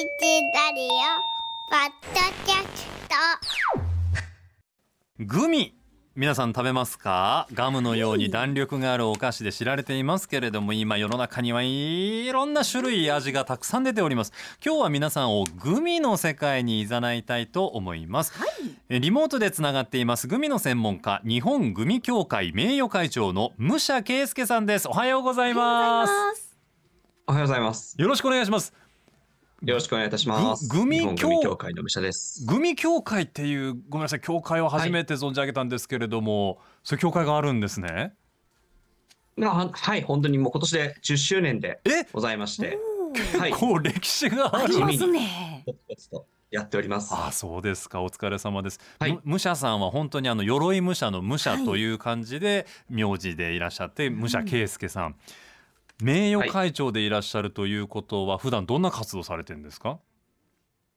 ラディオポッドキャスト。グミ皆さん食べますか？ガムのように弾力があるお菓子で知られていますけれども今世の中にはいろんな種類味がたくさん出ております。今日は皆さんをグミの世界に誘いたいと思います、えリモートでつながっていますグミの専門家日本グミ協会名誉会長の武者圭介さんです。おはようございます。おはようございます。よろしくお願いしますよろしくお願いいたします。ググミ協会の武者です。グミ協会っていうごめんなさい協会を初めて存じ上げたんですけれども、そういう協会があるんですね？あはい、本当にもう今年で10周年でえ？ございまして、はい、こう歴史がありますね。やっております。あそうですか。お疲れ様です、はい。む武者さんは本当にあの鎧武者の武者という感じで名字でいらっしゃって、武者圭介さん名誉会長でいらっしゃるということは普段どんな活動されてるんですか？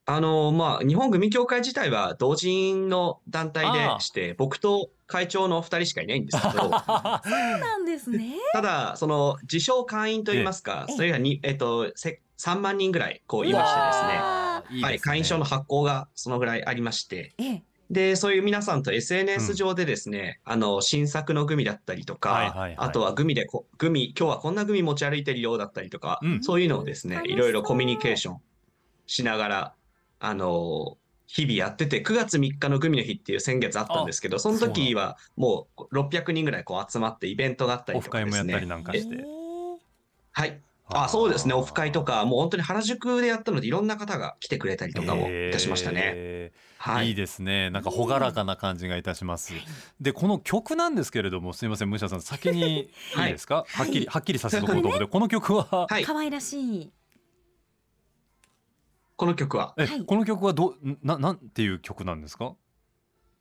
あのまあ日本グミ協会自体は同人の団体でして、僕と会長の2人しかいないんですけど、そうなんですね。ただその自称会員といいますか、ええ。それがにえっとせ3万人ぐらいこういましてですね。わいいですね。はい、会員証の発行がそのぐらいありまして、ええ、で、そういう皆さんと SNS 上でですね、あの、新作のグミだったりとか、はいはいはい。あとはグミでこ、グミ、今日はこんなグミ持ち歩いてるよだったりとか、うん。そういうのをですね、いろいろコミュニケーションしながら、あの、日々やってて、9月3日のグミの日っていう先月あったんですけど、その時はもう600人ぐらいこう集まってイベントがあったりオとかですね。フ会もやったり。なんかして。ええはい。あ、そうですね。オフ会とか、もう本当に原宿でやったので、いろんな方が来てくれたりとかもいたしましたね。えはい。い。いですね。なんか朗らかな感じがいたします、でこの曲なんですけれどもすみません武者さん先に いいはい。ですか、はっきりはっきりさせておこうと思って この曲は、はい。可愛らしい。この曲は、え、はい。この曲はどななんていう曲なんですか？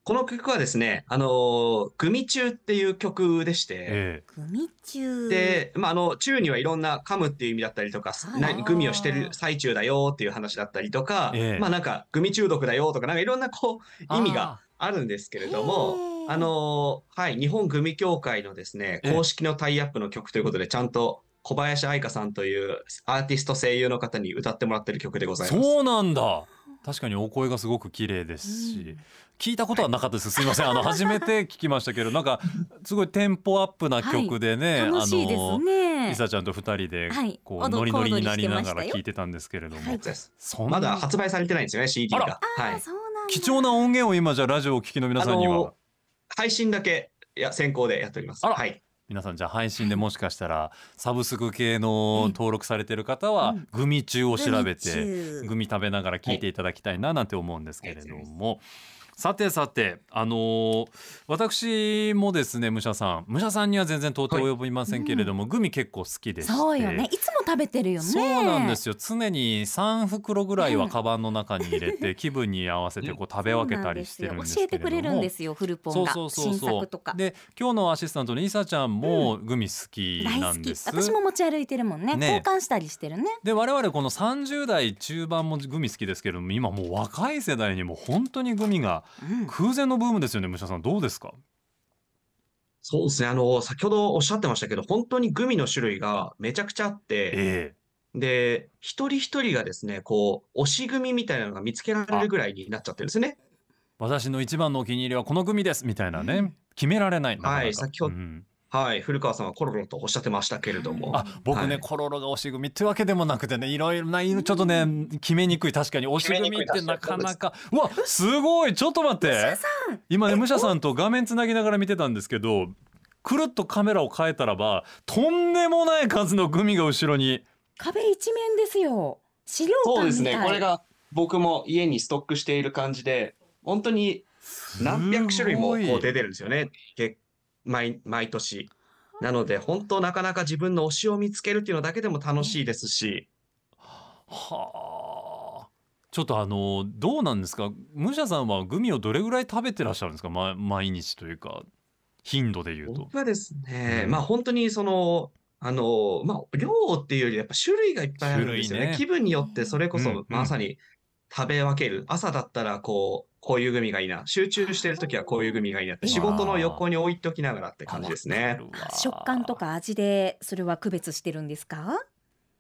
この曲はですね、あのーグミ中っていう曲でして、えグミ中。で、まあ、あの、中にはいろんな噛むっていう意味だったりとか、グミをしてる最中だよっていう話だったりとか、ええ。まあなんか、グミ中毒だよとか、なんかいろんなこう、意味があるんですけれども、あのーはい、日本グミ協会のですね、ええ。公式のタイアップの曲ということで、ちゃんと小林愛香さんというアーティスト声優の方に歌ってもらってる曲でございます。そうなんだ確かにお声がすごく綺麗ですし、うん。聞いたことはなかったです。すみません。あの初めて聞きましたけどなんか すごいテンポアップな曲でね、楽しいですあのねい。さちゃんと二人ではい。こう踊ノリノリになりながら聞いてたんですけれども、はい。まだ発売されてないんですよね、CD が。はい。貴重な音源を今じゃあラジオをお聞きの皆さんには、あの配信だけいや先行でやっております。あら。はい。皆さんじゃあ配信でもしかしたらサブスク系の登録されてる方はうん。グミ中を調べてグミ中グミ食べながら聞いていただきたいななんて思うんですけれども。さてさてあのー私もですね武者さん武者さんには全然到底及びませんけれども、グミ結構好きでしてそうよね。いつも食べてるよね。そうなんですよ常に3袋ぐらいはカバンの中に入れて 気分に合わせてこう食べ分けたりしてるんですけれども教えてくれるんですよ、フルポンが。そうそうそう。で今日のアシスタントのイサちゃんもグミ好き。なんです。私も持ち歩いてるもんね。ね交換したりしてるね。で我々この30代中盤もグミ好きですけれども今もう若い世代にも本当にグミがうん。空前のブームですよね武者さん。どうですか？そうですね。あの、先ほどおっしゃってましたけど、本当にグミの種類がめちゃくちゃあって、えで、一人一人がですね、こう、推しグミみたいなのが見つけられるぐらいになっちゃってるんですね。私の一番のお気に入りはこのグミですみたいなね、うん。決められないはい先ほどうんはい。古川さんはコロロとおっしゃってましたけれども。あ僕ね、はいコロロが推しグミってわけでもなくてねいろいろなちょっとね決めにくい確かに推しグミってなかなかうわすごいちょっと待って今ね武者さんと画面つなぎながら見てたんですけどくるっとカメラを変えたらばとんでもない数のグミが後ろに壁一面ですよ。資料館みたい。そうですね。これが僕も家にストックしている感じで、本当に何百種類もこう出てるんですよね。け毎毎年。なので、本当なかなか自分の推しを見つけるっていうのだけでも楽しいですし、はあ。ちょっとあのどうなんですか？武者さんはグミをどれぐらい食べてらっしゃるんですか、ま、毎日というか頻度で言うと。僕はですね、うん。まあ本当にその、あの、まあ量っていうよりやっぱ種類がいっぱいあるんですよね。ね。気分によってそれこそまさに食べ分ける。朝だったらこう、こういうグミがいいな。集中してるときはこういうグミがいいなって、仕事の横に置いときながらって感じですね。食感とか味でそれは区別してるんですか？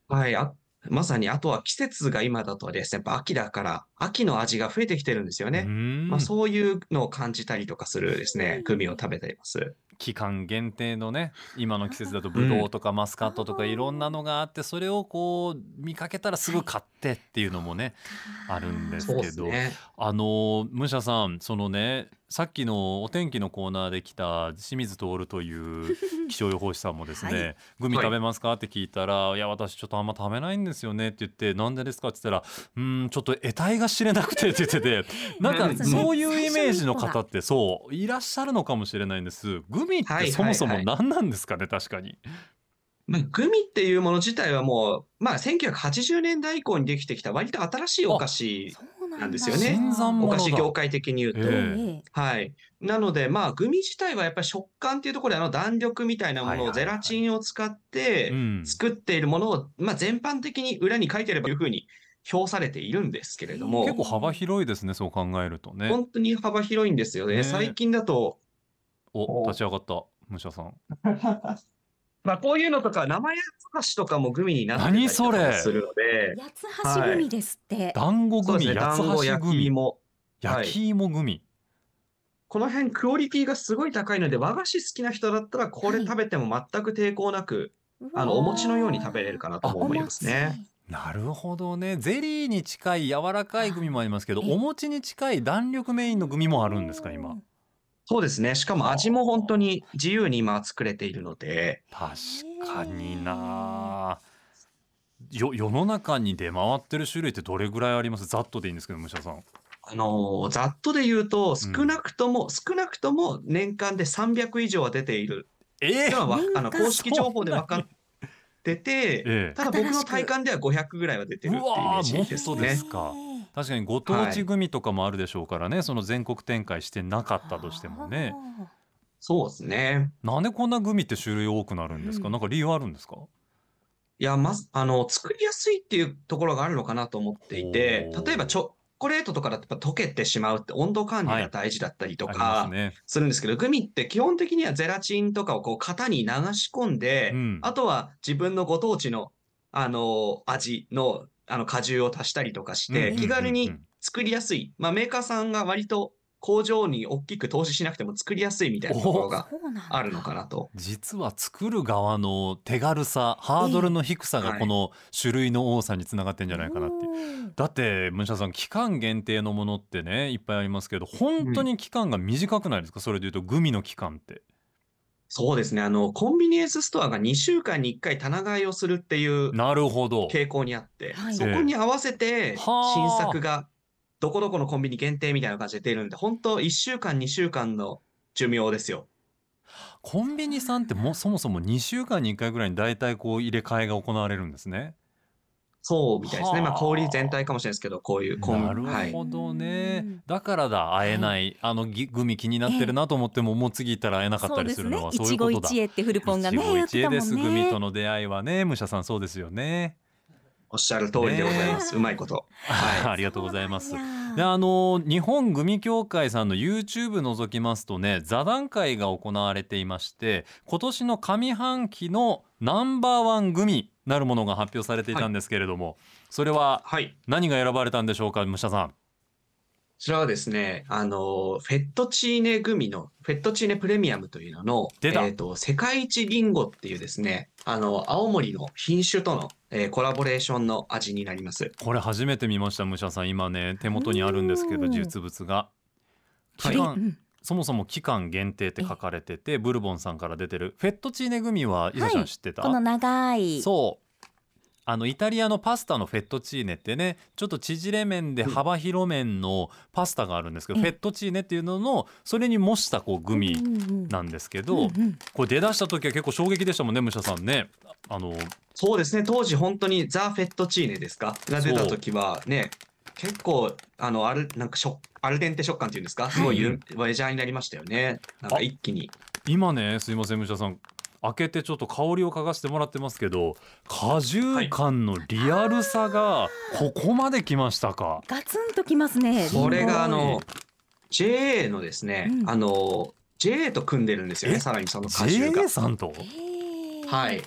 はい。あまさにあとは季節が今だとですね、やっぱ秋だから、秋の味が増えてきてるんですよね。ままあ、そういうのを感じたりとかするですね、グミを食べています。期間限定のね今の季節だとブドウとかマスカットとかいろんなのがあってそれをこう見かけたらすぐ買ってっていうのもねあるんですけど。あの武者さんそのねさっきのお天気のコーナーで来た清水徹という 気象予報士さんもですね、はグミ食べますか？って聞いたら、い、や私ちょっとあんま食べないんですよねって言ってなんでですかって言ったらうーんちょっと得体が知れなくてって言ってて なんかうんそういうイメージの方ってそういらっしゃるのかもしれないんです。グミってそもそも何なんですかね確かに。まあ、グミっていうもの自体はもう、まあ、1980年代以降にできてきた割と新しいお菓子なんですよねお菓子業界的に言うと。えええはい。なので、まあ、グミ自体はやっぱり食感っていうところで、あの弾力みたいなものをゼラチンを使ってうん作っているものを、まあ、全般的に裏に書いてればいうふうに表されているんですけれども、結構幅広いですねそう考えるとね。本当に幅広いんですよね。ね最近だと、お立ち上がった武者さん。まあ、こういうのとか、生八つ橋とかもグミになってたりと何それかもするので、八つ橋組ですって。団子グミ、そうですね、八つ団子、焼き橋グミ、芋。はい焼き芋グミ。この辺クオリティがすごい高いので、和菓子好きな人だったら、これ食べても全く抵抗なく、あの、お餅のように食べれるかなとも思いますね。なるほどね。ゼリーに近い柔らかいグミもありますけど、えお餅に近い弾力メインのグミもあるんですか今。。そうですね。しかも味も本当に自由に今作れているので、確かにな。よ世の中に出回ってる種類ってどれぐらいあります？ざっとでいいんですけど武者さん。あのーざっとで言うと、少なくとも、少なくとも年間で300以上は出ている。えっていうのはわ、年間あの、公式情報で分かってて、ええ。ただ僕の体感では500ぐらいは出てるっていうイメージですね。うわーもっとです。か確かにご当地グミとかもあるでしょうからね、その全国展開してなかったとしてもね。そうですね。なんでこんなグミって種類多くなるんですか、うん。なんか理由あるんですか？いや、まず、あの、作りやすいっていうところがあるのかなと思っていて例えばチョコレートとかだとやっぱ溶けてしまうって温度管理が大事だったりとかまするんですけど、グミって基本的にはゼラチンとかをこう型に流し込んで、うん。あとは自分のご当地の、あの、味の、あの、果汁を足したりとかして、うん気軽にうんうんうん作りやすい。まあ、メーカーさんが割と工場に大きく投資しなくても作りやすいみたいなところがあるのかなと。実は作る側の手軽さハードルの低さがはいこの種類の多さにつながってんじゃないかなっていう。だってムシャさん期間限定のものってねいっぱいありますけど本当に期間が短くないですか、それでいうとグミの期間って。そうですね。あの、コンビニエンスストアが2週間に1回棚買いをするっていうなるほど。傾向にあって、はいそこに合わせてはあ新作がどこどこのコンビニ限定みたいな感じで出るんで、本当1週間、2週間の寿命ですよ。コンビニさんってもそもそも2週間に1回ぐらいに大体こう入れ替えが行われるんですね。そうみたいですね。まあ、はあ小売全体かもしれないですけど、こういうコンなるはい。ほどうねん。だからだ会えない、あのぎグミ気になってるなと思っても、もう次行ったら会えなかったりするのはそういうことだ。一期一会ってフルポンがね一期言ってたもん一会です、グミとね。の出会いはね武者さんそうですよね。おっしゃる通りでございます。ねうまいこと。はい。ありがとうございます。であの日本グミ協会さんの YouTube 覗きますとね座談会が行われていまして今年の上半期のナンバーワングミなるものが発表されていたんですけれども、それははい。何が選ばれたんでしょうか武者さん。こちらはですね、あの、フェットチーネグミの、フェットチーネプレミアムというのの、出たえっと、世界一リンゴっていうですね、あの、青森の品種との、えーコラボレーションの味になります。これ初めて見ました武者さん今ね手元にあるんですけどうん実物が。はい期間、うんそもそも期間限定って書かれててブルボンさんから出てるフェットチーネグミは伊佐ちゃん知ってた、この長い。そうあのイタリアのパスタのフェットチーネってねちょっと縮れ麺で幅広麺のパスタがあるんですけど、うん。フェットチーネっていうののそれに模したこうグミなんですけど、うんうん。これ出だした時は結構衝撃でしたもんね武者さんね。あのそうですね、当時本当にザ・フェットチーネですか？が出た時はね、結構、あの、ある、なんかしょ、アルデンテ食感っていうんですか？すごいゆメジャーになりましたよね。なんか一気に。今ねすいません武者さん開けてちょっと香りを嗅がしてもらってますけど果汁感のリアルさがここまで来ましたか？ガツンときますね。これがあの、JA のですね、うんあの、JA と組んでるんですよえ？ね、さらにその果汁が JA。さんと？はい。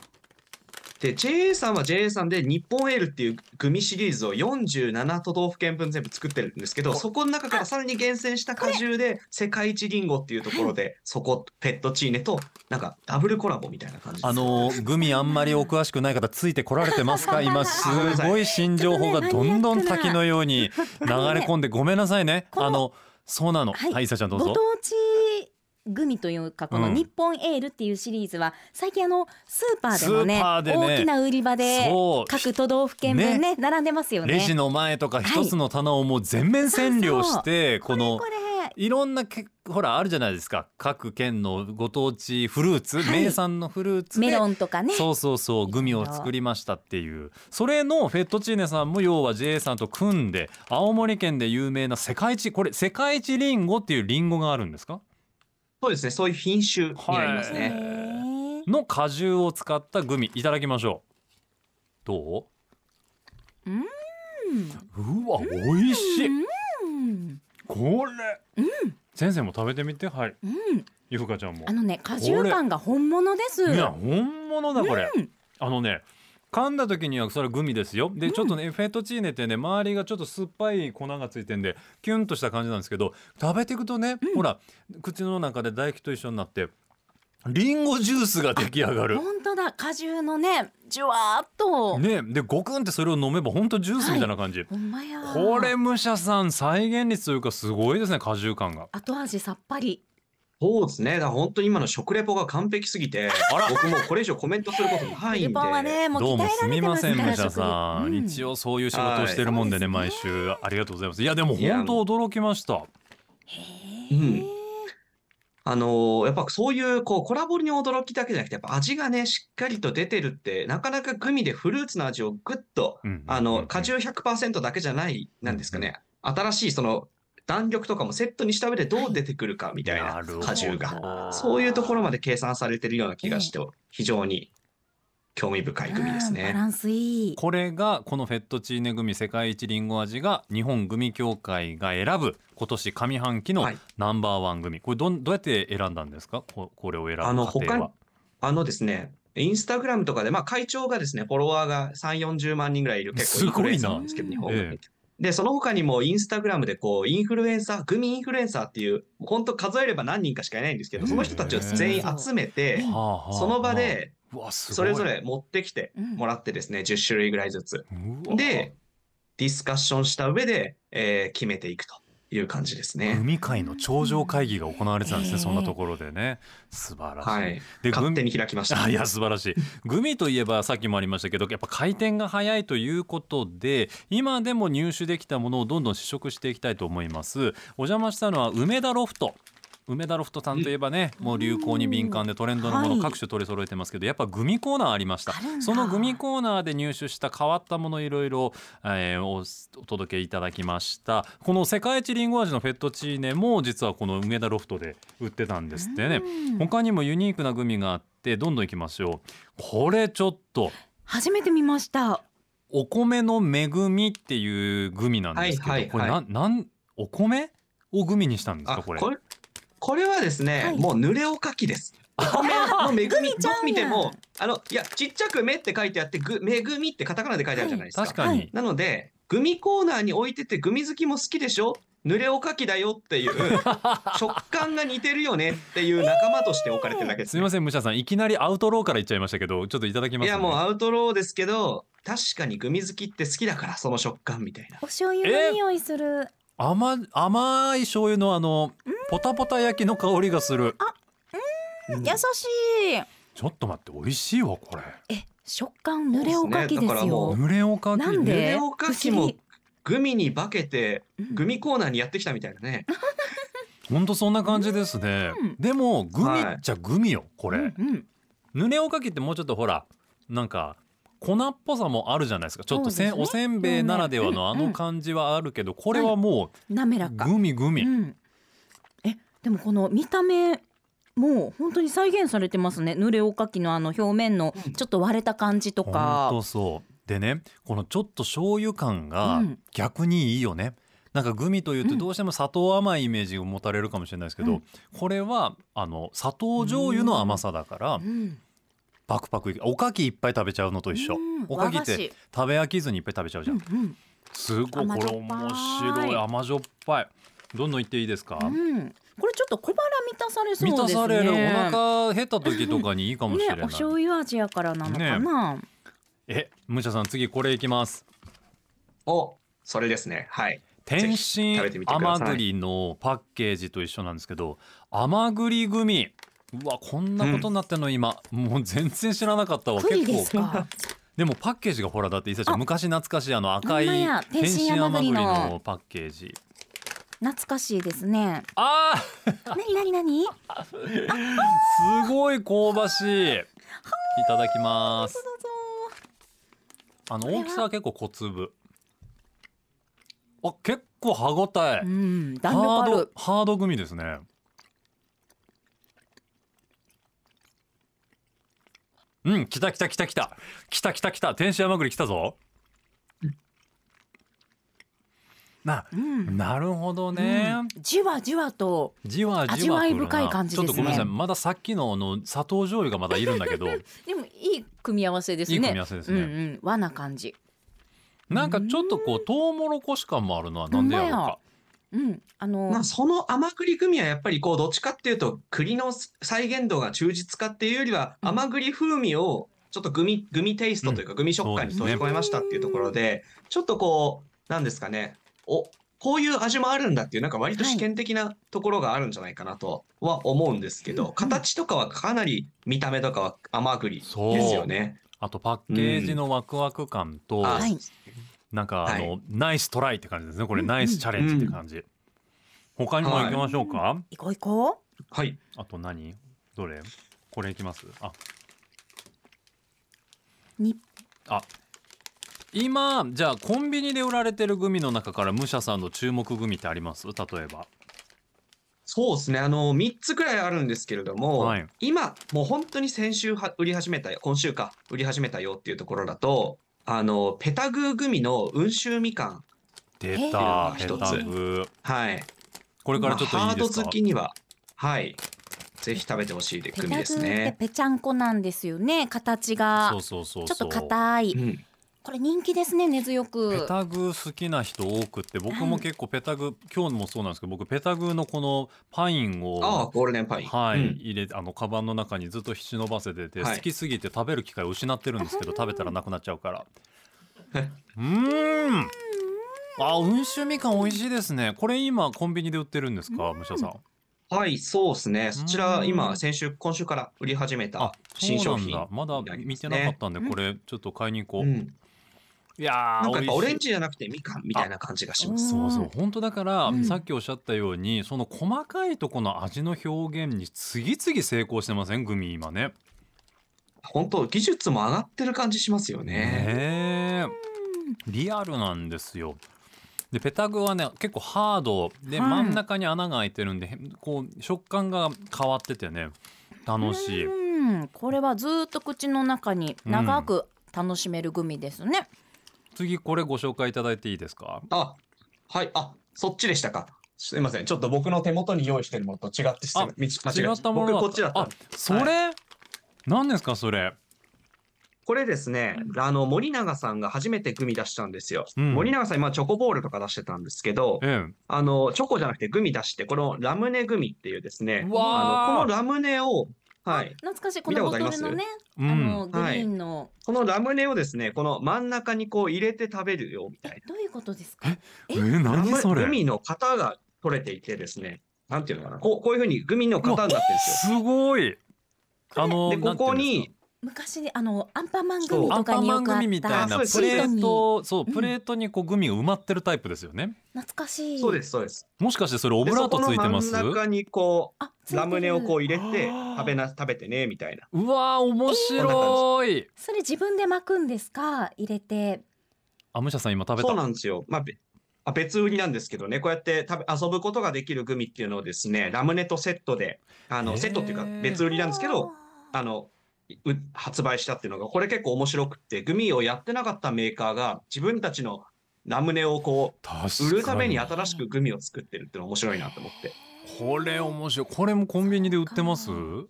で、JA さんは JA さんで日本エールっていうグミシリーズを47都道府県分全部作ってるんですけど、そこの中からさらに厳選した果汁で世界一リンゴっていうところで、そこ、ペットチーネとなんかダブルコラボみたいな感じ。あのグミあんまりお詳しくない方ついてこられてますか？今すごい新情報がどんどん滝のように流れ込んで。ごめんなさいね。あのそうなの。はい。ちゃんどうぞ。ご当地グミというかこのうん。日本エールっていうシリーズは最近あのスーパーでもね大きな売り場で各都道府県分ね並んでますよね。レジの前とかはい一つの棚をもう全面占領してこのこれいろんなけほらあるじゃないですか。各県のご当地フルーツ、はい。名産のフルーツで。メロンとかね。そうそうそうグミを作りましたっていう。それのフェットチーネさんも要は JA さんと組んで青森県で有名な世界一これ世界一リンゴっていうリンゴがあるんですか？そうですね、そういう品種になりますへね。ー。の果汁を使ったグミ。いただきましょう。どう？うん。うわ美味しい。うん。これ、先生も食べてみて。はい。うん。ゆふかちゃんも。あのね果汁感が本物です。いや本物だこれ、うん。あのね噛んだ時にはそれはグミですよでちょっとね、フェットチーネってね周りがちょっと酸っぱい粉がついてんでキュンとした感じなんですけど食べていくとね、ほら口の中で唾液と一緒になってリンゴジュースが出来上がる。本当だ果汁のねじゅわーっと。ね、でゴクンってそれを飲めば本当ジュースみたいな感じ、ほんまや。これ武者さん再現率というかすごいですね果汁感が後味さっぱり。そうですね。だから本当に今の食レポが完璧すぎて、僕もうこれ以上コメントすることないんで。日本はねもう鍛えどうも。すられてますみません武者さん、食一応そういう仕事をしてるもんでね、はい。毎週ありがとうございます。いやでも本当驚きました。へん。あのーやっぱそういうこうコラボに驚きだけじゃなくて、やっぱ味がね、しっかりと出てるって、なかなかグミでフルーツの味をぐっと、うんあの、果汁100%だけじゃない、なんですかね、新しいその弾力とかもセットにした上でどう出てくるかみたいな果汁が。そういうところまで計算されてるような気がして、非常に興味深いグミですね。うんバランスいい。これがこのフェットチーネグミ世界一りんご味が日本グミ協会が選ぶ今年上半期のはい。ナンバーワングミこれどんどうやって選んだんですか？ここれを選ぶ過あの他にあのですね、インスタグラムとかで、まあ会長がですね、フォロワーが3、40万人ぐらいいる。結構インフルエンサーなんですけど、す日本ごいなで。で、その他にもインスタグラムでこう、インフルエンサー、グミインフルエンサーっていう、本当数えれば何人かしかいないんですけど、その人たちを全員集めて、その場でそれぞれ持ってきてうん。もらってですね、10種類ぐらいずつ。で、ディスカッションした上で、えー決めていくという感じですね。グミ界の頂上会議が行われてたんですね、そんなところでね素晴らしい、はい。で勝手に開きました。あ いや素晴らしいグミといえばさっきもありましたけどやっぱ回転が早いということで今でも入手できたものをどんどん試食していきたいと思いますお邪魔したのは梅田ロフト梅田ロフトさんといえばね、もう流行に敏感でトレンドのものはい。各種取り揃えてますけど、やっぱグミコーナーありました。そのグミコーナーで入手した変わったものいろいろ、えーおお届けいただきました。この世界一りんご味のフェットチーネも実はこの梅田ロフトで売ってたんですってね。うん。他にもユニークなグミがあってどんどんいきましょう。これちょっと初めて見ました。お米の恵みっていうグミなんですけど、はいはいこれはなんなんお米をグミにしたんですあかこれこれはですね、はいもう濡れおかきです。の恵みどグミちゃ見てもあのいやちっちゃく「め」って書いてあって「ぐ恵み」ってカタカナで書いてあるじゃないですか。確かに、はいなのでグミコーナーに置いててグミ好きも好きでしょ？濡れおかきだよっていう 食感が似てるよねっていう仲間として置かれてるだけですす、みません武者さんいきなりアウトローから言っちゃいましたけどちょっといただきます、ね、いやもうアウトローですけど確かにグミ好きって好きだからその食感みたいな。お醤油の匂いする。甘甘い醤油のあのポタポタ焼きの香りがする。うん優しい。ちょっと待って美味しいわこれ。え食感濡れおかきですよ。濡れおかき。なんで？濡れおかきもグミに化けてうん。グミコーナーにやってきたみたいなね。ほんとそんな感じですね、うん。でもグミはいっちゃグミよこれ、うんうん。濡れおかきってもうちょっとほらなんか粉っぽさもあるじゃないですか。ちょっとせねおせんべいならではのあの感じはあるけどこれはもう滑らか。グミグミ、うん。えでもこの見た目もう本当に再現されてますね。濡れおかきのあの表面のうん。ちょっと割れた感じとか。とそう。でねこのちょっと醤油感がうん。逆にいいよね、なんかグミというとどうしても砂糖甘いイメージを持たれるかもしれないですけど、うん。これはあの砂糖醤油の甘さだから、うん。パクパク。いおかきいっぱい食べちゃうのと一緒。うん。おかきって子。食べ飽きずにいっぱい食べちゃうじゃん、うんすごいこれ面白い。甘じょっぱい。どんどんいっていいですか、うん、うん、これちょっと小腹満たされそう満ですね。たされる。お腹減った時とかにいいかもしれない、ねお醤油味やからなのかな、えむしゃさん次これいきます。お、それですね。はい。天津甘栗のパッケージと一緒なんですけど甘栗グミ。うわこんなことになってんの今、もう全然知らなかったわ。栗結構。ですか？でもパッケージがほらだって伊勢ちゃんあ昔懐かしいあの赤い天天津津甘栗のパッケージ懐かしいですね。あなになになにー すごい香ばしい。いただきます。あの大きさは結構小粒。あ結構歯ごたえ。うん弾力ハードあるハードグミですね。うん来た来た来た来た。来た来た来た。天津甘栗来たぞなうん。なるほどね、うん。じわじわとじわじわ味わい深い感じですね。ちょっとごめんなさい。まださっきのあの砂糖醤油がまだいるんだけど。でもいい組み合わせですね。いい組み合わせですね。うんうん。和な感じ。なんかちょっとこうトウモロコシ感もあるのはなんでやろうか。うん。あの、まあ、その甘栗グミはやっぱりこう、どっちかっていうと、栗の再現度が忠実かっていうよりは、うん。甘栗風味を、ちょっとグミ、グミテイストというか、グミ食感に閉じ込めましたっていうところで、ちょっとこう、なんですかね、お、こういう味もあるんだっていう、なんか割と試験的なところがあるんじゃないかなとは思うんですけど、うんうん。形とかはかなり見た目とかは甘栗ですよね。あとパッケージのワクワク感と、あはい。なんかあの、はナイストライって感じですねこれ、うんナイスチャレンジって感じ、他にも行きましょうか、行こう行こはい。あと何？どれ？これいきます？あ。うにあ今じゃあコンビニで売られてるグミの中から武者さんの注目グミってあります？例えばそうですね。あの、3つくらいあるんですけれども、はい今、もう本当に先週は売り始めたよ、今週か、売り始めたよっていうところだと、あの、ペタグーグミの温州みかん。出たペえータグはい。これからちょっといまあハードいですか好きには、はい。ぜひ食べてほしいグミですペタグーってね。ぺちゃんこなんですよね形がそうそうそうちょっと硬いうん。これ人気ですね根強く。ペタグ好きな人多くって僕も結構ペタグ今日もそうなんですけど僕ペタグのこのパインをああ、ゴールデンパイン。はい、うん。入れあのカバンの中にずっと忍ばせてて、はい。好きすぎて食べる機会を失ってるんですけど食べたらなくなっちゃうから。うーん。あ温州みかん美味しいですね。これ今コンビニで売ってるんですか武者さん？はい、そうですね。そちら、うん今、先週、今週から売り始めあた新商品そうなんだ。まだ見てなかったんでね。これちょっと買いに行こう、うん。いやーなんかやっぱオレンジじゃなくてみかんみたいな感じがします。そうそう。本当だから、うん。さっきおっしゃったようにその細かいとこの味の表現に次々成功してません？グミ今ね。本当技術も上がってる感じしますよね。ねえリアルなんですよ。でペタグはね結構ハードで、はい。真ん中に穴が開いてるんでこう食感が変わっててね楽しい。うん。これはずっと口の中に長く楽しめるグミですね、次これご紹介いただいていいですか？あ、はい、あ、そっちでしたか。すいません。ちょっと僕の手元に用意してるものと違ってすあ違ったものだ僕こっちだったあ。それ、何ですかそれ？これですね、あの、森永さんが初めてグミ出したんですよ。うん。森永さん今チョコボールとか出してたんですけど、えあの、チョコじゃなくてグミ出して、このラムネグミっていうですね、あの、このラムネを、はい。懐かしい。このボトルのねえあうんのグリーンの、このラムネをですね、この真ん中にこう入れて食べるよみたいどういうことですか？えな。何それ？ラムグミの型が取れていてですね、なんていうのかな、こうこういうふうにグミの型になってるんですよ。すごい。あので、ここに、昔であのアンパンマングミとかによくあっパンマングミみたいなプレーシートそううん。プレートにこうグミが埋まってるタイプですよね。懐かしい。そうです、そうです。もしかしてそれオブラートついてます？でそこの真ん中にこあう、ラムネをこう入れて食べな、食べてね、みたいな。うわー面白い。それ自分で巻くんですか？入れて。あむしゃさん今食べた？そうなんですよ。まあ、べあ別売りなんですけどね、こうやって食べ遊ぶことができるグミっていうのをですね、ラムネとセットで、あの、セットっていうか別売りなんですけど、あの、う発売したっていうのが、これ結構面白くって、グミをやってなかったメーカーが自分たちのラムネをこう、売るために新しくグミを作ってるっていうのが面白いなと思って。これ面白い。これもコンビニで売ってます？こ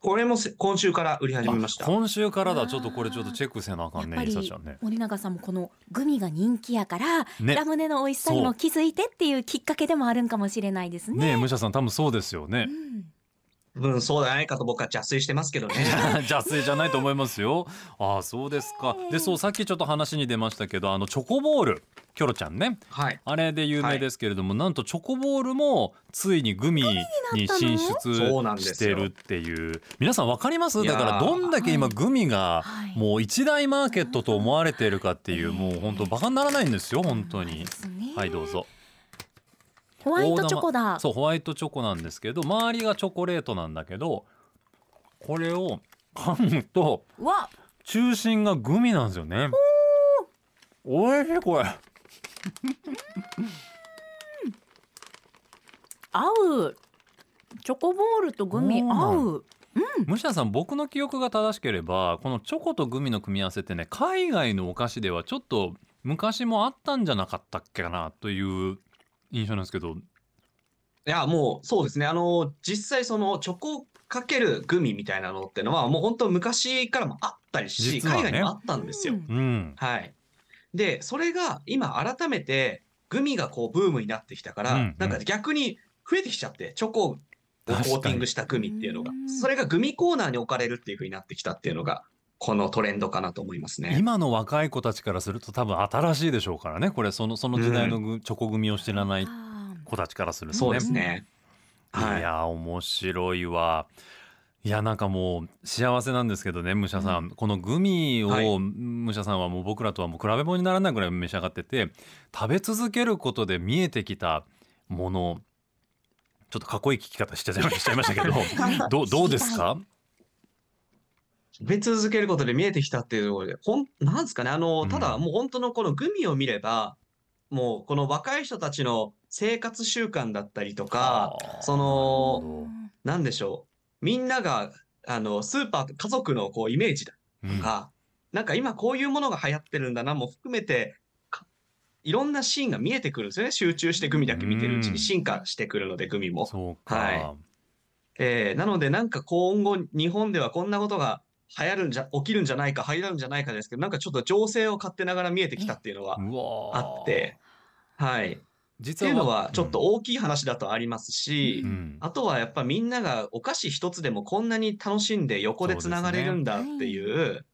これもせ今週から売り始めました。今週からだ。ちょっとこれちょっとチェックせなあかんね。やっぱりりさね。森永さんもこのグミが人気やから、ね。ラムネの美味しさにも気づいてっていうきっかけでもあるんかもしれないですね。ねえ武者さん多分そうですよね。うん。うん、そうじゃないかと僕は邪推してますけどね。邪推じゃないと思いますよ。ああそうですか。でそうさっきちょっと話に出ましたけどあのチョコボールキョロちゃんね。はい。あれで有名ですけれども、なんとチョコボールもついにグミに進出してるっていう。皆さんわかります？だからどんだけ今グミがはい。もう一大マーケットと思われているかっていうもう本当バカにならないんですよ本当に。はいどうぞ。ホワイトチョコだ。そうホワイトチョコなんですけど周りがチョコレートなんだけどこれを噛むとわ、中心がグミなんですよね。おいしいこれ合う。チョコボールとグミそうなの合う。武者さん僕の記憶が正しければこのチョコとグミの組み合わせってね海外のお菓子ではちょっと昔もあったんじゃなかったっけかなという印象なんですけどいや、もうそうですね。あの、実際そのチョコかけるグミみたいなのってのはもう本当昔からもあったりし、ね海外にもあったんですよ。うんうんはい。で、それが今改めてグミがこうブームになってきたから、うんうん。なんか逆に増えてきちゃって、チョコをコーティングしたグミっていうのが。うん、それがグミコーナーに置かれるっていう風になってきたっていうのが、このトレンドかなと思いますね。今の若い子たちからすると多分新しいでしょうからねこれ。そのその時代のグチョコ組を知らない子たちからするとね。そうですね。いはい。や面白いわいやなんかもう幸せなんですけどね武者さん、このグミを、はい。武者さんはもう僕らとはもう比べ物にならないぐらい召し上がってて食べ続けることで見えてきたものちょっとかっこいい聞き方しちゃいましたけど どうどうですか？食べ続けることで見えてきたっていうところで、ほん、なんですかね、あの、たうん。だもう本当のこのグミを見れば、もうこの若い人たちの生活習慣だったりとか、その、なんでしょう。みんなが、あの、スーパー、家族のこうイメージだ。うん。とか、なんか今こういうものが流行ってるんだな。も含めて、かいろんなシーンが見えてくるんですよね。集中してグミだけ見てるうちうん。に進化してくるので、グミも。そうか、はい。えーなのでなんか今後日本ではこんなことが流行るんじゃ、起きるんじゃないか、流行るんじゃないかですけど、なんかちょっと情勢を勝手ながら見えてきたっていうのはあって、はい。っ実ていうのはちょっと大きい話だとありますし、うん。うん。あとはやっぱみんながお菓子一つでもこんなに楽しんで横でつながれるんだっていう、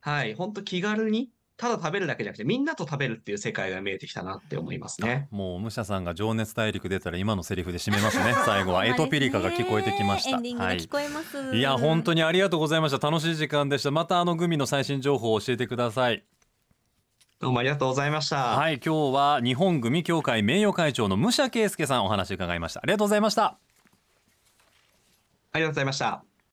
はい、ほんと気軽に、ただ食べるだけじゃなくてみんなと食べるっていう世界が見えてきたなって思いますね。もう武者さんが情熱大陸出たら今のセリフで締めますね。最後はエトピリカが聞こえてきました。エンディングが聞こえます。いや本当に。にありがとうございました。楽しい時間でした。またあのグミの最新情報を教えてくださいどうもありがとうございました。はい今日は日本グミ協会名誉会長の武者圭介さんお話伺いましたありがとうございましたありがとうございました。